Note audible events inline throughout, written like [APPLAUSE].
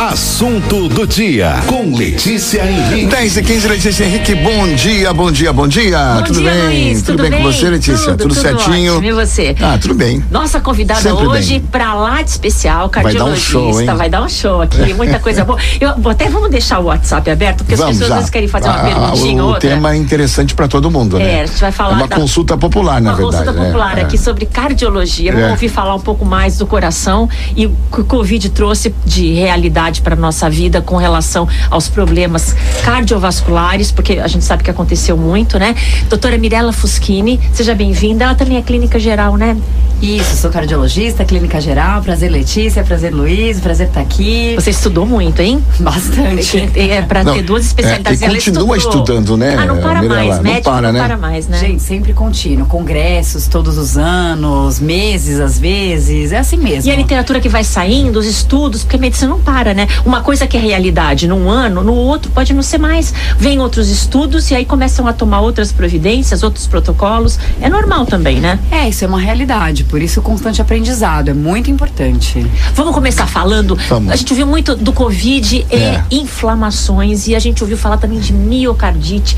Assunto do dia com Letícia Henrique. 10 e 15, Letícia Henrique, bom dia, bom dia, bom dia. Bom tudo dia, bem? Luiz, tudo, bem, com você, Letícia? Tudo, tudo certinho? Ótimo. E você? Ah, tudo bem. Nossa convidada Sempre hoje, bem. pra lá de especial, Vai dar um cardiologista. show, hein? Vai dar um show aqui, muita coisa boa. [LAUGHS] Eu, vou- até vamos deixar o WhatsApp aberto, porque as Vamos pessoas já. às vezes querem fazer uma Ah, perguntinha o, ou o outra. tema é interessante para todo mundo, né? É, a gente vai falar É uma da- consulta popular, na Uma verdade. consulta né? popular É. aqui sobre cardiologia. Vamos É. ouvir falar um pouco mais do coração e o que o Covid trouxe de realidade para nossa vida com relação aos problemas cardiovasculares, porque a gente sabe que aconteceu muito, né? Doutora Mirella Fuschini, seja bem-vinda. Ela também é clínica geral, né? Isso, sou cardiologista, clínica geral. Prazer, Letícia. Prazer, Luiz. Prazer estar aqui. Você estudou muito, hein? Bastante. [LAUGHS] É, para Não, ter duas especialidades. é, e Ela continua estudando, né, Ah, não para Mirella? mais. Não Médico para, não né? para mais, né? Gente, sempre contínuo. Congressos todos os anos, meses às vezes. É assim mesmo. E a literatura que vai saindo, os estudos, porque a medicina não para, né? Uma coisa que é realidade num ano, no outro pode não ser mais. Vem outros estudos e aí começam a tomar outras providências, outros protocolos. É normal também, né? É, isso é uma realidade. Por isso o constante aprendizado é muito importante. Vamos começar falando. Vamos. A gente ouviu muito do Covid e É. inflamações e a gente ouviu falar também de miocardite.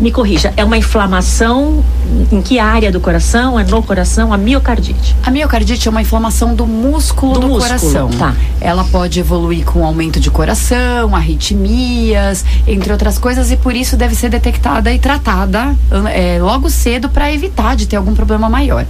Me corrija, é uma inflamação em que área do coração? É no coração? A miocardite. A miocardite é uma inflamação do músculo Do do, músculo, coração. tá. Ela pode evoluir com aumento de coração, arritmias, entre outras coisas, e por isso deve ser detectada e tratada é, logo cedo para evitar de ter algum problema maior.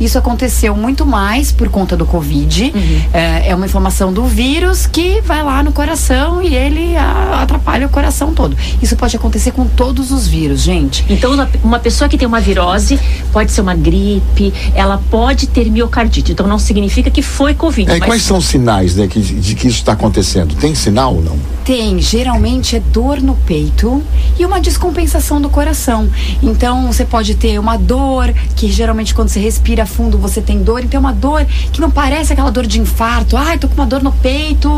Isso aconteceu muito mais por conta do Covid. Uhum. É, é uma inflamação do vírus que vai lá no coração e ele a- atrapalha o coração todo. Isso pode acontecer com todos os vírus, gente. Então, uma- uma pessoa que tem uma virose pode ser uma gripe, ela pode ter miocardite. Então, não significa que foi Covid. É, e mas quais são os sinais né, que, de que isso está acontecendo? Tem sinal ou não? Tem, geralmente é dor no peito e uma descompensação do coração. Então você pode ter uma dor, que geralmente quando você respira fundo você tem dor, então é uma dor que não parece aquela dor de infarto. Ai, tô com uma dor no peito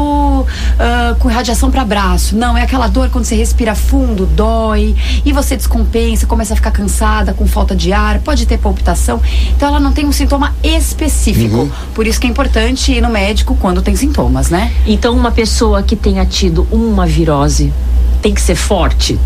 ah, com radiação para braço. Não, é aquela dor quando você respira fundo, dói e você descompensa, começa a ficar cansada, com falta de ar, pode ter palpitação. Então ela não tem um sintoma específico. Por isso que é importante ir no médico quando tem sintomas, né? Então, uma pessoa que tenha tido uma virose tem que ser forte.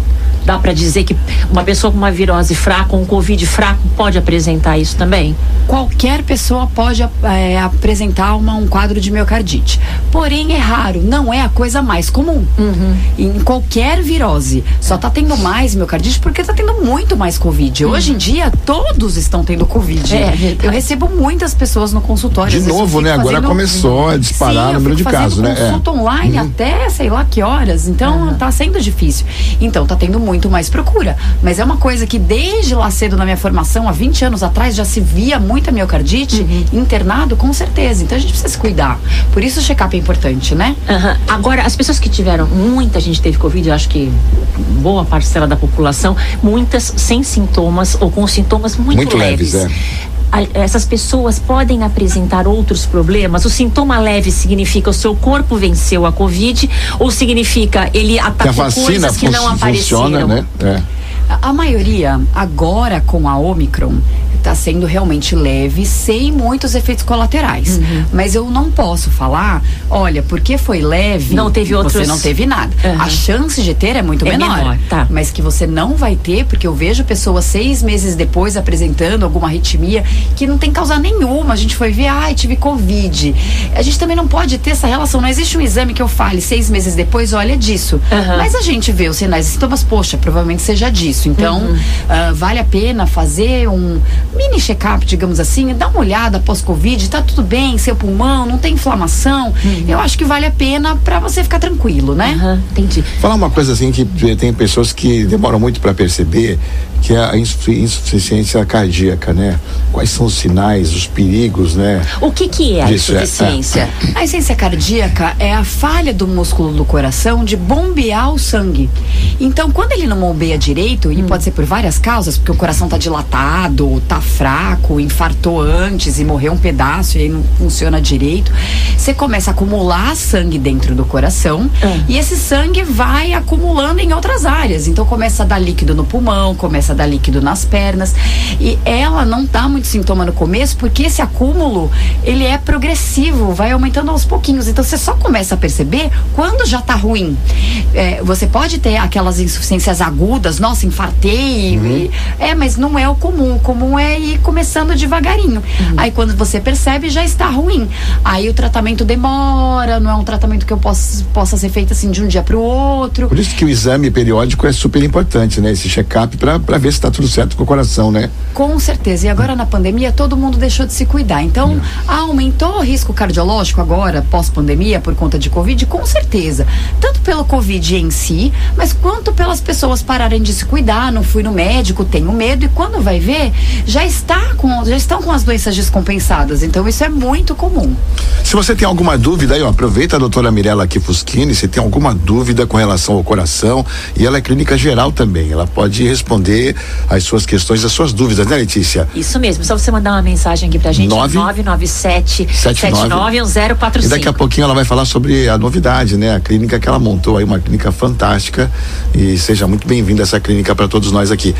Dá pra dizer que uma pessoa com uma virose fraca, um Covid fraco, pode apresentar isso também? qualquer pessoa pode é, apresentar uma- um quadro de miocardite. Porém, é raro, não é a coisa mais comum. Uhum. Em qualquer virose. Só tá tendo mais miocardite porque tá tendo muito mais Covid. Hoje em dia, todos estão tendo Covid. Uhum. É, eu recebo muitas pessoas no consultório. De novo, né? Agora fazendo- começou a disparar Sim, o número de casos, né? É. consulta online até sei lá que horas. Então tá sendo difícil. Então tá tendo muito mais procura. Mas é uma coisa que desde lá cedo na minha formação, há 20 anos atrás, já se via muita miocardite internado, com certeza. Então a gente precisa se cuidar. Por isso o check-up é importante, né? Aham. Agora, as pessoas que tiveram, muita gente teve Covid, eu acho que boa parcela da população, muitas sem sintomas ou com sintomas muito, Muito leves, é. Essas pessoas podem apresentar outros problemas? O sintoma leve significa o seu corpo venceu a Covid ou significa ele Que a atacou vacina coisas que não apareceram? funciona, né? É. A, a maioria, agora com a Omicron, está sendo realmente leve, sem muitos efeitos colaterais. Uhum. Mas eu não posso falar, olha, porque foi leve, Não teve outros- você não teve nada. Uhum. A chance de ter é muito É menor. menor, tá. Mas que você não vai ter, porque eu vejo pessoas seis meses depois apresentando alguma arritmia que não tem causa nenhuma. A gente foi ver, ai, tive Covid. A gente também não pode ter essa relação. Não existe um exame que eu fale seis meses depois, olha disso. Uhum. Mas a gente vê os sinais e sintomas, poxa, provavelmente seja disso. Então, ah, vale a pena fazer um mini check-up, digamos assim, dar uma olhada pós-Covid, tá tudo bem, seu pulmão, não tem inflamação. Eu acho que vale a pena para você ficar tranquilo, né? Aham, entendi. Falar uma coisa assim que tem pessoas que demoram muito para perceber, que é a insufi- insuficiência cardíaca, né? Quais são os sinais, os perigos, né? O que que é a é, insuficiência? A essência cardíaca é a falha do músculo do coração de bombear o sangue. Então, quando ele não bombeia direito, e pode ser por várias causas, porque o coração está dilatado, está fraco, infartou antes e morreu um pedaço e aí não funciona direito. Você começa a acumular sangue dentro do coração É. e esse sangue vai acumulando em outras áreas. Então começa a dar líquido no pulmão, começa a dar líquido nas pernas. E ela não dá muito sintoma no começo porque esse acúmulo, ele é progressivo, vai aumentando aos pouquinhos. Então você só começa a perceber quando já tá ruim. É, você pode ter aquelas insuficiências agudas, nossa, infartei. e- é, mas não é o comum. O comum é ir começando devagarinho. Aí quando você percebe, já está ruim. Aí o tratamento demora, não é um tratamento que eu possa, possa ser feito assim de um dia para o outro. Por isso que o exame periódico é super importante, né? Esse check-up pra, pra ver se tá tudo certo com o coração, né? Com certeza. E agora na pandemia todo mundo deixou de se cuidar. Então, aumentou o risco cardiológico agora, pós-pandemia, por conta de Covid? Com certeza. Tanto pelo Covid em si, mas quanto pelas pessoas pararem de se cuidar, não fui no médico, tenho medo, e quando vai ver, já está com, já estão com as doenças descompensadas. Então, isso é muito comum. Se você tem alguma dúvida aí, ó, aproveita a doutora Mirella aqui Fuschini, se tem alguma dúvida com relação ao coração, e ela é clínica geral também, ela pode responder as suas questões, as suas dúvidas, né, Letícia? Isso mesmo, só você mandar uma mensagem aqui pra gente, Nove- 997 Sete nove. 791045. E daqui a pouquinho ela vai falar sobre a novidade, né? A clínica que ela montou aí, uma clínica fantástica. E seja muito bem-vinda essa clínica para todos nós aqui.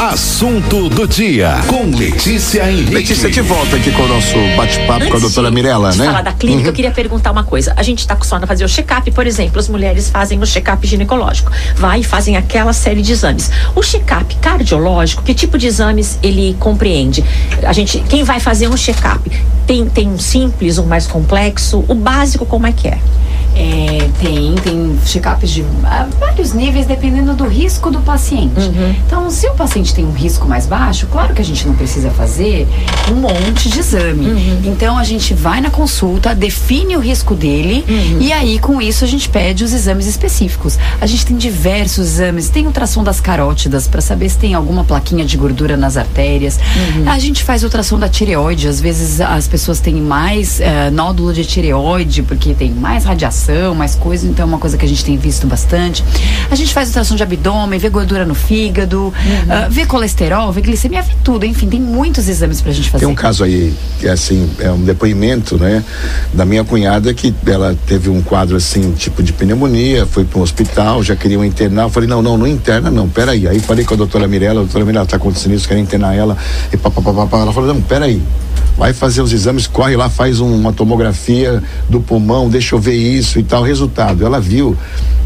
Assunto do dia com Letícia Henrique. Letícia, de volta aqui com o nosso bate-papo com a doutora Mirella, né? falar da clínica, eu queria perguntar uma coisa. A gente está acostumado a fazer o check-up, por exemplo, as mulheres fazem o check-up ginecológico. Vai e fazem aquela série de exames. O check-up cardiológico, que tipo de exames ele compreende? A gente, quem vai fazer um check-up tem, tem um simples, um mais complexo? O básico, como é que é? É, tem, tem check-ups de ah, vários níveis, dependendo do risco do paciente. Então, se o paciente tem um risco mais baixo, claro que a gente não precisa fazer um monte de exame. Então, a gente vai na consulta, define o risco dele e aí, com isso, a gente pede os exames específicos. A gente tem diversos exames, tem ultrassom das carótidas para saber se tem alguma plaquinha de gordura nas artérias. A gente faz ultrassom da tireoide, às vezes as pessoas têm mais eh, nódulo de tireoide porque tem mais radiação, mais coisa, então é uma coisa que a gente tem visto bastante. A gente faz ultrassom de abdômen, vê gordura no fígado, ah, vê colesterol, vê glicemia, vê tudo. Enfim, tem muitos exames pra gente fazer. Tem um caso aí, que é assim, é um depoimento, né, da minha cunhada que ela teve um quadro assim, tipo de pneumonia, foi para um hospital, já queriam internar. Eu falei, não, não, não interna, não, peraí. Aí falei com a doutora Mirella, a doutora Mirella, tá acontecendo isso, querem internar ela. E papapá, ela falou, não, peraí. Vai fazer os exames, corre lá, faz um- uma tomografia do pulmão, deixa eu ver isso e tal. Resultado, ela viu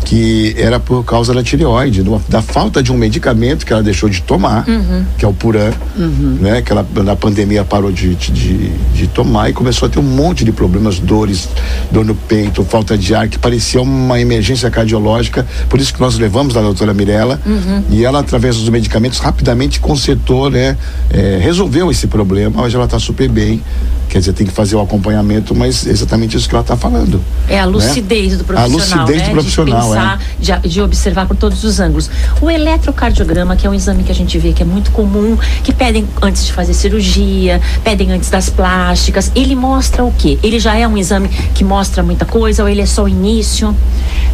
que era por causa da tireoide, da falta de um medicamento que ela deixou de tomar, que é o Puran, né? Que ela na pandemia parou de, de, de, tomar e começou a ter um monte de problemas, dores, dor no peito, falta de ar, que parecia uma emergência cardiológica. Por isso que nós levamos a doutora Mirella e ela, através dos medicamentos, rapidamente consertou, né? É, resolveu esse problema, hoje ela está super bem. be Quer dizer, tem que fazer o acompanhamento, mas é exatamente isso que ela está falando. É a né? lucidez do A profissional, lucidez né? do profissional, de pensar, de, de observar por todos os ângulos. O eletrocardiograma, que é um exame que a gente vê que é muito comum, que pedem antes de fazer cirurgia, pedem antes das plásticas, ele mostra o quê? Ele já é um exame que mostra muita coisa ou ele é só o início?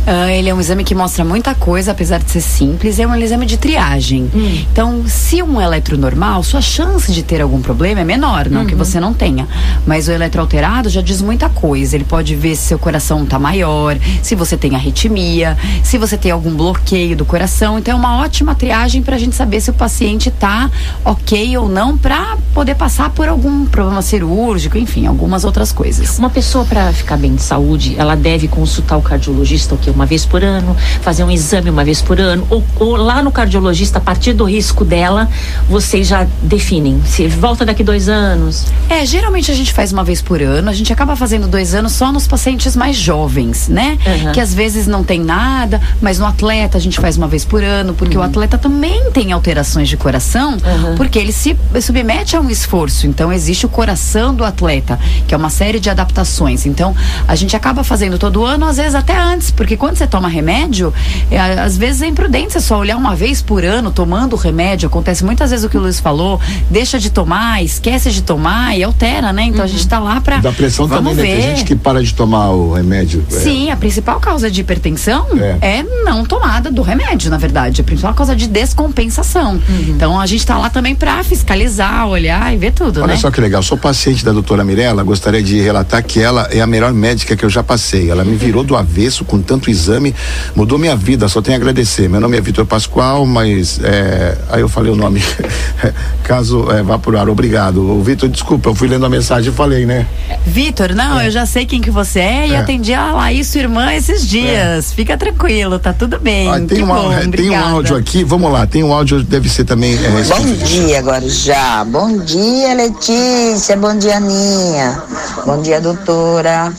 Ah, ele é um exame que mostra muita coisa, apesar de ser simples, é um exame de triagem. Então, se um eletro normal, sua chance de ter algum problema é menor, não que você não tenha. Mas o eletroalterado já diz muita coisa. Ele pode ver se seu coração está maior, se você tem arritmia, se você tem algum bloqueio do coração. Então, é uma ótima triagem para a gente saber se o paciente está ok ou não, para poder passar por algum problema cirúrgico, enfim, algumas outras coisas. Uma pessoa para ficar bem de saúde, ela deve consultar o cardiologista o quê? uma vez por ano, fazer um exame uma vez por ano, ou, ou lá no cardiologista, a partir do risco dela, vocês já definem se volta daqui dois anos. É, geralmente a gente faz uma vez por ano, a gente acaba fazendo dois anos só nos pacientes mais jovens, né? Uhum. Que às vezes não tem nada, mas no atleta a gente faz uma vez por ano, porque o atleta também tem alterações de coração, Uhum. porque ele se submete a um esforço. Então existe o coração do atleta, que é uma série de adaptações. Então a gente acaba fazendo todo ano, às vezes até antes, porque quando você toma remédio, é, às vezes é imprudente você só olhar uma vez por ano tomando o remédio. Acontece muitas vezes o que o Luiz falou, deixa de tomar, esquece de tomar e altera, né? Então a gente tá lá pra. Da pressão vamos também, né? Tem gente que para de tomar o remédio. é, Sim, a principal causa de hipertensão É. é. não tomada do remédio, na verdade. A principal causa de descompensação. Então a gente tá lá também pra fiscalizar, olhar e ver tudo, Olha né? só que legal, sou paciente da doutora Mirella, gostaria de relatar que ela é a melhor médica que eu já passei. Ela me virou do avesso com tanto exame, mudou minha vida, só tenho a agradecer. Meu nome é Vitor Pascoal, mas é, aí eu falei o nome. [LAUGHS] Caso é, vá por ar, obrigado. Ô, Vitor, desculpa, eu fui lendo a mensagem e falei, né? Vitor, não, eu já sei quem que você é e É. atendi a Laís, sua irmã, esses dias. Fica tranquilo, tá tudo bem. Ah, tem, um, bom, tem um áudio aqui, vamos lá, tem um áudio, deve ser também. é, Bom dia, Guarujá. Bom dia, Letícia. Bom dia, Aninha. Bom dia, doutora.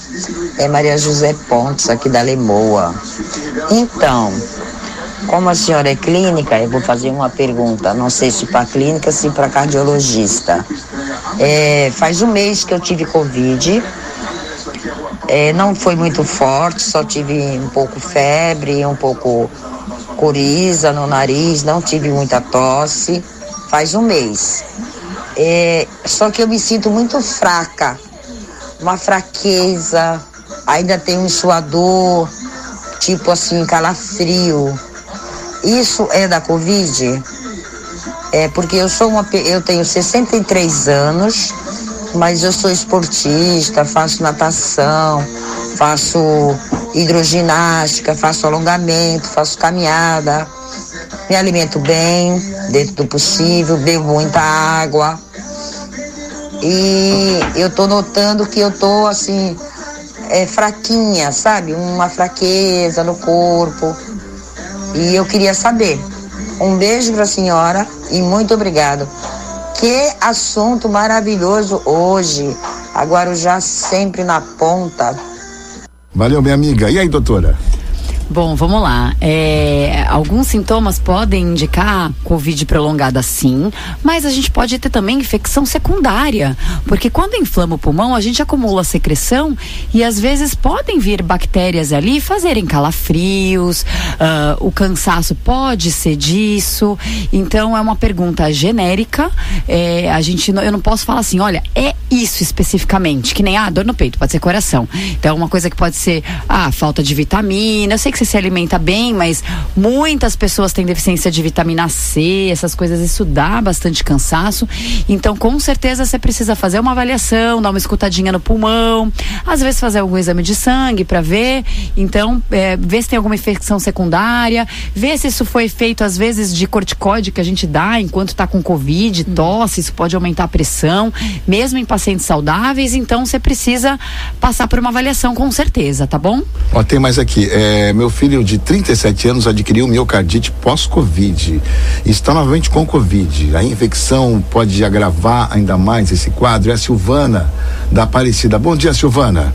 É Maria José Pontes, aqui da Lemoa. Então, como a senhora é clínica, eu vou fazer uma pergunta. Não sei se para clínica, se para cardiologista. É, faz um mês que eu tive Covid. É, não foi muito forte, só tive um pouco febre, um pouco coriza no nariz, não tive muita tosse. Faz um mês. É, só que eu me sinto muito fraca, uma fraqueza, ainda tenho um suador, tipo assim, calafrio. Isso é da Covid? É porque eu sou uma, eu tenho 63 anos, mas eu sou esportista, faço natação, faço hidroginástica, faço alongamento, faço caminhada, me alimento bem, dentro do possível, bebo muita água. E eu tô notando que eu tô assim, é, fraquinha, sabe? Uma fraqueza no corpo. E eu queria saber. Um beijo para a senhora e muito obrigado. Que assunto maravilhoso hoje. Agora já sempre na ponta. Valeu, minha amiga. E aí, doutora? Bom, vamos lá. É, alguns sintomas podem indicar Covid prolongada, sim, mas a gente pode ter também infecção secundária, porque quando inflama o pulmão, a gente acumula secreção e às vezes podem vir bactérias ali fazerem calafrios, ah, o cansaço pode ser disso. Então é uma pergunta genérica. é, a gente, eu não posso falar assim, olha, é isso especificamente, que nem ah, dor no peito, pode ser coração. Então uma coisa que pode ser ah, falta de vitamina. Eu sei que você se alimenta bem, mas muitas pessoas têm deficiência de vitamina C, essas coisas, isso dá bastante cansaço. Então, com certeza, você precisa fazer uma avaliação, dar uma escutadinha no pulmão, às vezes fazer algum exame de sangue para ver. Então, é, ver se tem alguma infecção secundária, ver se isso foi feito, às vezes, de corticoide que a gente dá enquanto está com Covid, tosse, isso pode aumentar a pressão, mesmo em pacientes saudáveis. Então, você precisa passar por uma avaliação, com certeza, tá bom? Ó, tem mais aqui. É, meu filho de 37 anos adquiriu miocardite pós-Covid. Está novamente com Covid. A infecção pode agravar ainda mais esse quadro. É a Silvana da Aparecida. Bom dia, Silvana.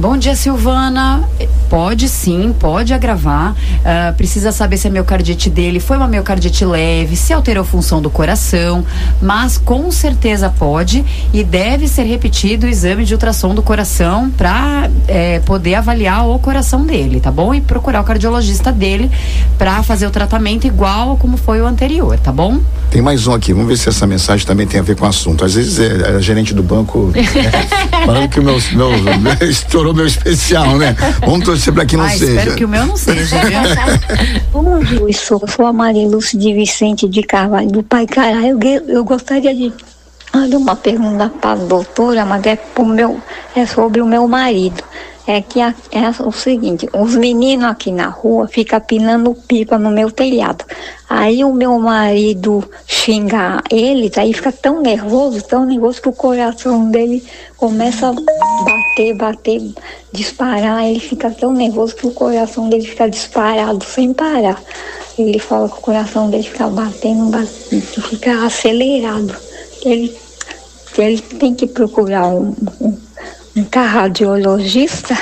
Bom dia, Silvana. Pode sim, pode agravar. Ah, precisa saber se a miocardite dele foi uma miocardite leve, se alterou a função do coração, mas com certeza pode e deve ser repetido o exame de ultrassom do coração para poder avaliar o coração dele, tá bom? E procurar o cardiologista dele para fazer o tratamento igual como foi o anterior, tá bom? Tem mais um aqui. Vamos ver se essa mensagem também tem a ver com o assunto. Às vezes é, é a gerente do banco [LAUGHS] é, falando que o meu, meu estourou meu especial, né? Vamos torcer para que não ah, seja. espero que o meu não seja, viu? [LAUGHS] Bom dia, eu sou, sou a Marilúcia de Vicente de Carvalho, do Pai Cará. Eu, eu gostaria de fazer uma pergunta para a doutora, mas é, pro meu, é sobre o meu marido. É que a- é o seguinte, os meninos aqui na rua ficam pinando pipa no meu telhado. Aí o meu marido xinga eles, aí fica tão nervoso, tão nervoso que o coração dele começa a bater, bater, disparar. Ele fica tão nervoso que o coração dele fica disparado sem parar. Ele fala que o coração dele fica batendo, batendo fica acelerado. Ele, ele tem que procurar um, um, um cardiologista.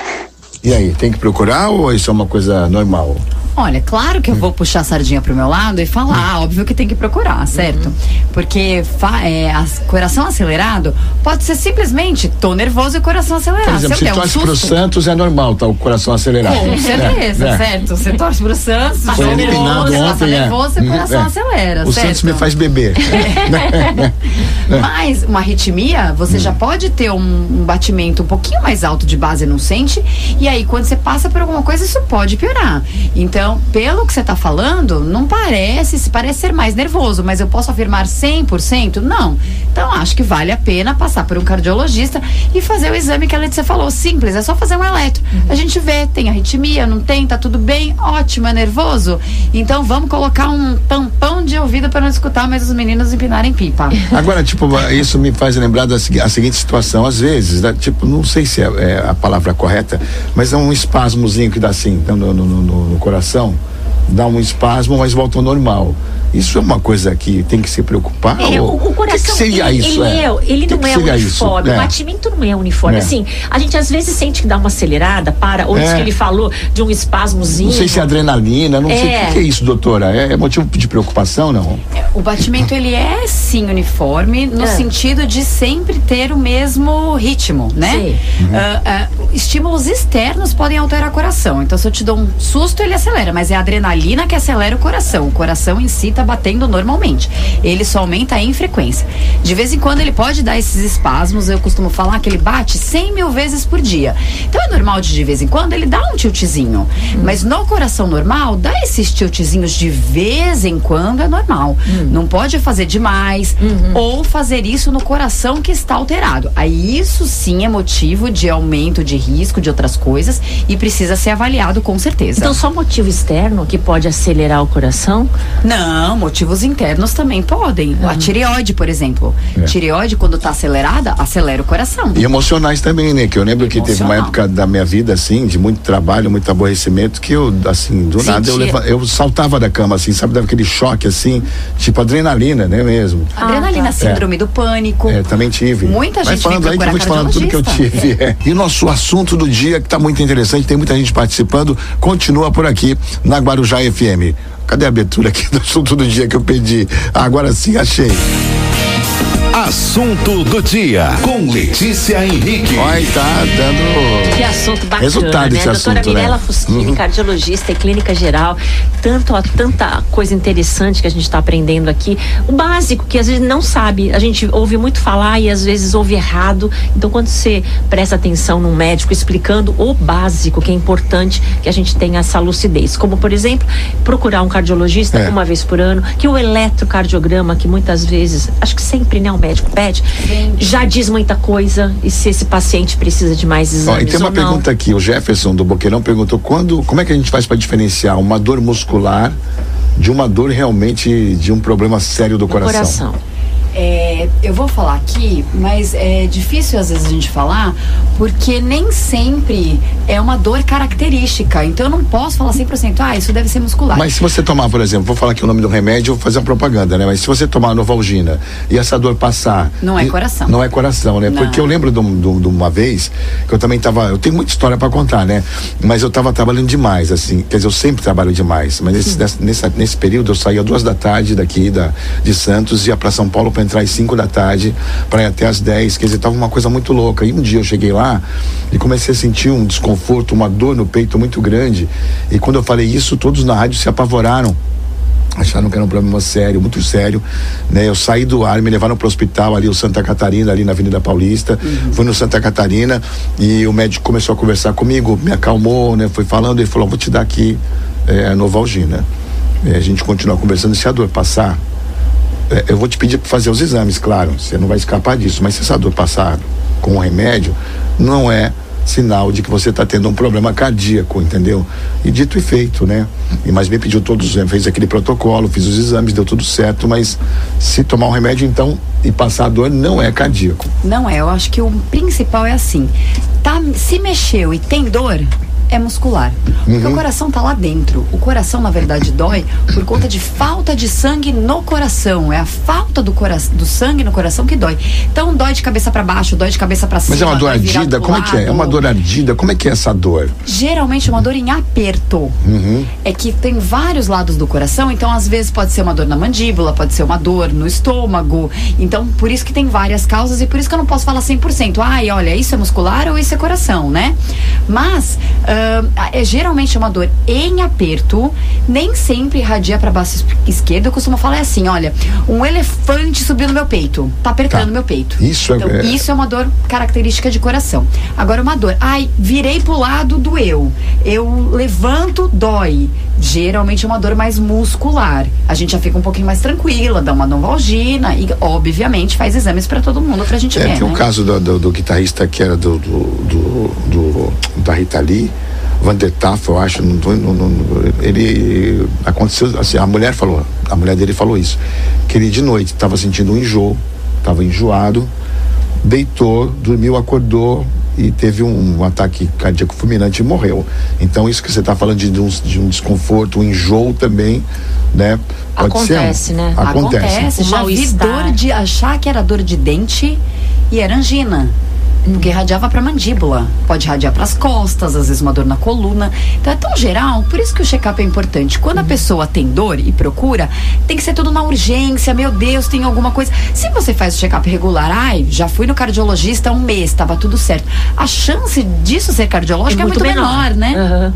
E aí, tem que procurar ou isso é uma coisa normal? Olha, claro que eu vou puxar a sardinha pro meu lado e falar, óbvio que tem que procurar, certo? Porque é, as- coração acelerado pode ser simplesmente tô nervoso e coração acelerado. Por exemplo, Se se der um torce pro Santos é normal, tá o coração acelerado. Com certeza, É, é. certo? Você torce pro Santos, eliminado nervoso, passa ontem, é. nervoso, seu coração É. acelera, O certo? Santos me faz beber. [LAUGHS] Mas uma arritmia, você já pode ter um, um batimento um pouquinho mais alto de base não sente. E aí, quando você passa por alguma coisa, isso pode piorar. Então, pelo que você está falando, não parece, se parece ser mais nervoso, mas eu posso afirmar 100%? Não. Então, acho que vale a pena passar por um cardiologista e fazer o exame que a Letícia falou. Simples, é só fazer um eletro. A gente vê, tem arritmia, não tem, tá tudo bem, ótimo, é nervoso. Então, vamos colocar um tampão de ouvido para não escutar mais os meninos empinarem pipa. [LAUGHS] Agora, tipo, isso me faz lembrar da a seguinte situação. Às vezes, né, tipo, não sei se é, é a palavra correta, mas é um espasmozinho que dá assim no, no, no- no- no Dá um espasmo, mas volta ao normal. Isso é uma coisa que tem que se preocupar? É, o, ou- o coração, que que seria ele, isso? ele, é, ele Que não que é uniforme, É. o batimento não é uniforme. É. Assim, a gente às vezes sente que dá uma acelerada, para, ou isso É. que ele falou de um espasmozinho. Não sei se é adrenalina, não sei o É. que, que é isso, doutora. É, é motivo de preocupação, não? O batimento ele é sim uniforme no É. sentido de sempre ter o mesmo ritmo, né? Sim. Ah, ah, estímulos externos podem alterar o coração. Então, se eu te dou um susto, ele acelera, mas é a adrenalina que acelera o coração. O coração em si tá batendo normalmente. Ele só aumenta em frequência. De vez em quando ele pode dar esses espasmos. Eu costumo falar que ele bate 100 mil vezes por dia. Então é normal de de vez em quando ele dá um tiltzinho. Mas no coração normal, dá esses tiltzinhos de vez em quando é normal. Não pode fazer demais ou fazer isso no coração que está alterado. Aí isso sim é motivo de aumento de risco de outras coisas e precisa ser avaliado com certeza. Então, só motivo externo que pode acelerar o coração? Não, motivos internos também podem. A tireoide, por exemplo. É. Tireoide, quando está acelerada, acelera o coração. E emocionais também, né? Que eu lembro que teve uma Emocional. época da minha vida, assim, de muito trabalho, muito aborrecimento, que eu, assim, do nada eu, Sentia. leva, eu saltava da cama, assim, sabe? Dava aquele choque, assim, tipo adrenalina, né mesmo? Adrenalina, tá. síndrome do pânico. É, também tive. Muita Vai gente falando aí que eu vou te falando tudo que eu tive. é. E o nosso assunto do dia, que tá muito interessante, tem muita gente participando, continua por aqui na Guarujá FM. Cadê a abertura aqui do assunto do dia que eu pedi? Agora sim, achei. Assunto do dia com Letícia Henrique. Olha, tá dando. Que assunto bacana, Resultado né? esse Doutora assunto, né? Mirella Fuschini, Uhum. cardiologista e clínica geral. Tanto, ó, tanta coisa interessante que a gente está aprendendo aqui. O básico, que às vezes não sabe. A gente ouve muito falar e às vezes ouve errado. Então, quando você presta atenção num médico explicando o básico, que é importante que a gente tenha essa lucidez. Como, por exemplo, procurar um cardiologista É. uma vez por ano, que o eletrocardiograma, que muitas vezes, acho que sempre, né, o médico pede, já diz muita coisa. E se esse paciente precisa de mais Ó, exames e tem uma ou não. pergunta aqui, o Jefferson do Boqueirão perguntou quando, como é que a gente faz para diferenciar uma dor muscular de uma dor realmente de um problema sério do No coração? coração. É, eu vou falar aqui, mas é difícil às vezes a gente falar, porque nem sempre é uma dor característica. Então eu não posso falar 100%, ah, isso deve ser muscular. Mas se você tomar, por exemplo, vou falar aqui o nome do remédio, vou fazer a propaganda, né? Mas se você tomar Novalgina e essa dor passar. Não é e- coração. Não é coração, né? Não. Porque eu lembro de, de de uma vez que eu também tava. Eu tenho muita história para contar, né? Mas eu tava trabalhando demais, assim. Quer dizer, eu sempre trabalho demais. Mas nesse, nessa- nessa- nesse período eu saía duas da tarde daqui da, de Santos, ia para São Paulo para entrar às 5 da tarde, para ir até às 10. Quer dizer, tava uma coisa muito louca. E um dia eu cheguei lá e comecei a sentir um desconforto, uma dor no peito muito grande. E quando eu falei isso, todos na rádio se apavoraram acharam que era um problema sério, muito sério, né? Eu saí do ar, me levaram para o hospital ali, o Santa Catarina, ali na Avenida Paulista, fui no Santa Catarina e o médico começou a conversar comigo, me acalmou, né? Foi falando, ele falou, vou te dar aqui é, Novalgina. É, a gente continua conversando, se a dor passar, é, eu vou te pedir para fazer os exames, claro, você não vai escapar disso, mas se essa dor passar com o remédio, não é sinal de que você está tendo um problema cardíaco, entendeu? E dito e feito, né? E mais bem pediu todos, fez aquele protocolo, fiz os exames, deu tudo certo, mas se tomar um remédio então e passar a dor não é cardíaco. Não é, eu acho que o principal é assim. Tá, se mexeu e tem dor, é muscular. Porque o coração tá lá dentro. O coração, na verdade, dói por conta de falta de sangue no coração. É a falta do, cora do sangue no coração que dói. Então dói de cabeça para baixo, dói de cabeça para cima. Mas é uma dor ardida? Como é que é? É uma dor ardida? Como é que é essa dor? Geralmente é uma dor em aperto. É que tem vários lados do coração, então às vezes pode ser uma dor na mandíbula, pode ser uma dor no estômago. Então, por isso que tem várias causas e por isso que eu não posso falar 100%. Ai, olha, isso é muscular ou isso é coração, né? Mas, ah, é geralmente uma dor em aperto, nem sempre irradia para baixo es- esquerdo. Eu costumo falar assim: olha, um elefante subiu no meu peito, tá apertando Tá. meu peito. Isso é- então, é- Isso é uma dor característica de coração. Agora, uma dor, ai, virei pro lado, doeu. Eu levanto, dói. Geralmente é uma dor mais muscular. A gente já fica um pouquinho mais tranquila, dá uma novalgina e, obviamente, faz exames para todo mundo pra gente É, ver. tem o né? caso do, do- do guitarrista que era do, do, do- do- da Rita Lee, Vander Taff, eu acho, não não- não- ele aconteceu assim, a mulher falou, a mulher dele falou isso, que ele de noite estava sentindo um enjoo, estava enjoado, deitou, dormiu, acordou e teve um, um ataque cardíaco fulminante e morreu. Então isso que você está falando de, um, de um desconforto, um enjoo também, né? Pode Acontece, ser, né? Acontece. Acontece, já vi dor de achar que era dor de dente e era angina. Porque irradiava pra mandíbula, pode irradiar pras costas, às vezes uma dor na coluna. Então é tão geral, por isso que o check-up é importante. Quando a pessoa tem dor e procura, tem que ser tudo na urgência. Meu Deus, tem alguma coisa. Se você faz o check-up regular, ai, já fui no cardiologista há um mês, tava tudo certo. A chance disso ser cardiológico é muito, menor, né? Aham.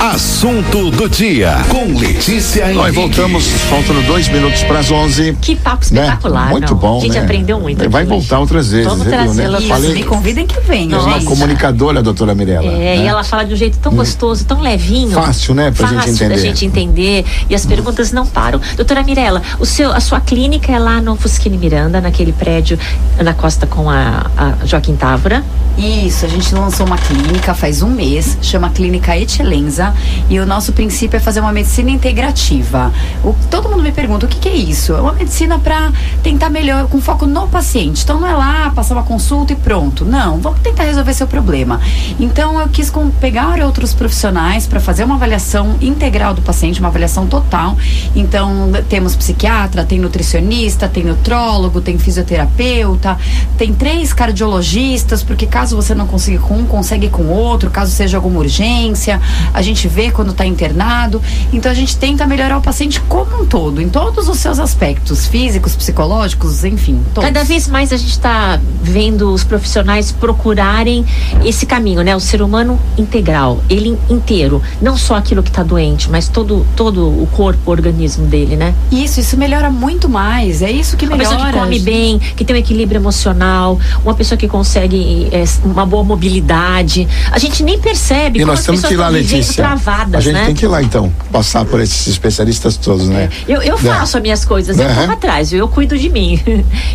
Assunto do dia com Letícia Nós Henrique. voltamos, faltando dois minutos para as 11. Que papo né? espetacular. Muito não. bom. A gente né? aprendeu muito. Vai aqui voltar hoje. outras vezes. Vamos viu, né? trazê-la. Isso, Falei me convidem que venha, é uma gente. comunicadora, doutora Mirella. É, né? e ela fala de um jeito tão gostoso, tão levinho. Fácil, né, pra gente Fácil entender. da gente entender. E as perguntas não param. Doutora Mirella, o seu, a sua clínica é lá no Fusquini Miranda, naquele prédio na costa com a, a Joaquim Távora. Isso, a gente lançou uma clínica faz um mês, chama Clínica Etilenza, e o nosso princípio é fazer uma medicina integrativa. O, todo mundo me pergunta o que, que é isso? É uma medicina para tentar melhor, com foco no paciente. Então não é lá passar uma consulta e pronto. Não, vamos tentar resolver seu problema. Então eu quis com- pegar outros profissionais para fazer uma avaliação integral do paciente, uma avaliação total. Então temos psiquiatra, tem nutricionista, tem nutrólogo, tem fisioterapeuta, tem três cardiologistas, porque caso você não consiga com um, consegue com outro, caso seja alguma urgência, a gente vê quando está internado. Então a gente tenta melhorar o paciente como um todo, em todos os seus aspectos, físicos, psicológicos, enfim. Todos. Cada vez mais a gente está vendo os profissionais procurarem esse caminho, né? O ser humano integral, ele inteiro, não só aquilo que está doente, mas todo, todo o corpo, o organismo dele, né? Isso, isso melhora muito mais. É isso que Uma melhora. pessoa que come bem, que tem um equilíbrio emocional, uma pessoa que consegue é, uma boa mobilidade. A gente nem percebe E nós temos que ir lá, Letícia. travadas, a gente né? tem que ir lá, então, passar por esses especialistas todos, né? Eu, eu Né? faço as minhas coisas, eu Aham. corro atrás, viu? eu cuido de mim. [LAUGHS]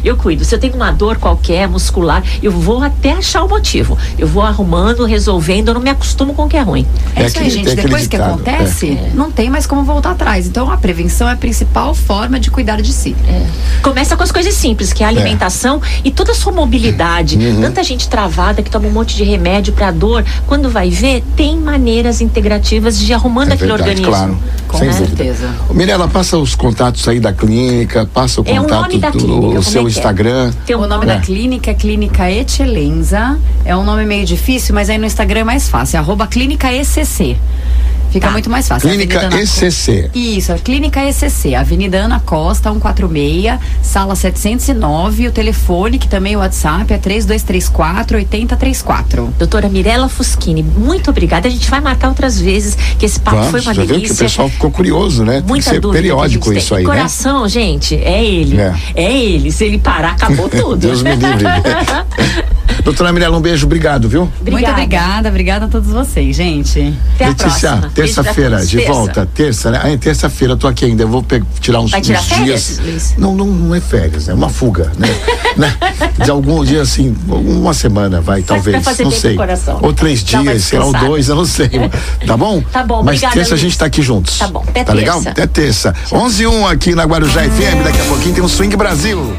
Eu cuido. Se eu tenho uma dor qualquer, muscular, eu vou até achar o motivo. Eu vou arrumando, resolvendo, eu não me acostumo com o que é ruim. É É isso aí, gente. Depois que acontece, não tem mais como voltar atrás. Então a prevenção é a principal forma de cuidar de si. Começa com as coisas simples, que é a alimentação e toda a sua mobilidade. Uhum. Tanta gente travada que toma um monte de remédio para dor. Quando vai ver, tem maneiras integrativas de ir arrumando É aquele verdade, organismo. claro. Com sem certeza. dúvida. Mirella, passa os contatos aí da clínica, passa o É o contato do clínica, o seu é é? Instagram. Tem um O nome É. da clínica é Clínica Etilenza. É um nome meio difícil, mas aí no Instagram é mais fácil. Arroba Clínica ECC. Fica muito mais fácil. Clínica ECC. Isso, a Clínica ECC, Avenida Ana Costa, 146, sala 709. O telefone, que também é o WhatsApp, é 3234 8034. Doutora Mirella Fuschini, muito obrigada. A gente vai marcar outras vezes, que esse papo Vamos, foi uma já viu que o delícia. pessoal ficou curioso, né? Tem que Muita ser dúvida. periódico que a gente isso aí, né? Coração, gente, é ele. É. É. ele. Se ele parar, acabou [LAUGHS] tudo. Deus me livre. [LAUGHS] Doutora Mirella, um beijo, obrigado, viu? Muito obrigada, obrigada a todos vocês, gente. Até a Letícia, terça-feira, de Terça. volta. Terça, né? Ah, é terça-feira, eu tô aqui ainda. Eu vou tirar uns, Vai tirar uns férias, dias. Não, não, não é férias, é uma fuga, né? [LAUGHS] né? De algum dia, assim, uma semana, vai, talvez. pra fazer não sei. coração. Ou três dias, sei lá, ou dois, eu não sei. Tá bom? Tá bom, Mas obrigada, terça a Luiz. gente tá aqui juntos. Tá bom, até Tá legal? terça. Até terça. 11 e 1 aqui na Guarujá FM. Daqui a pouquinho tem um Swing Brasil.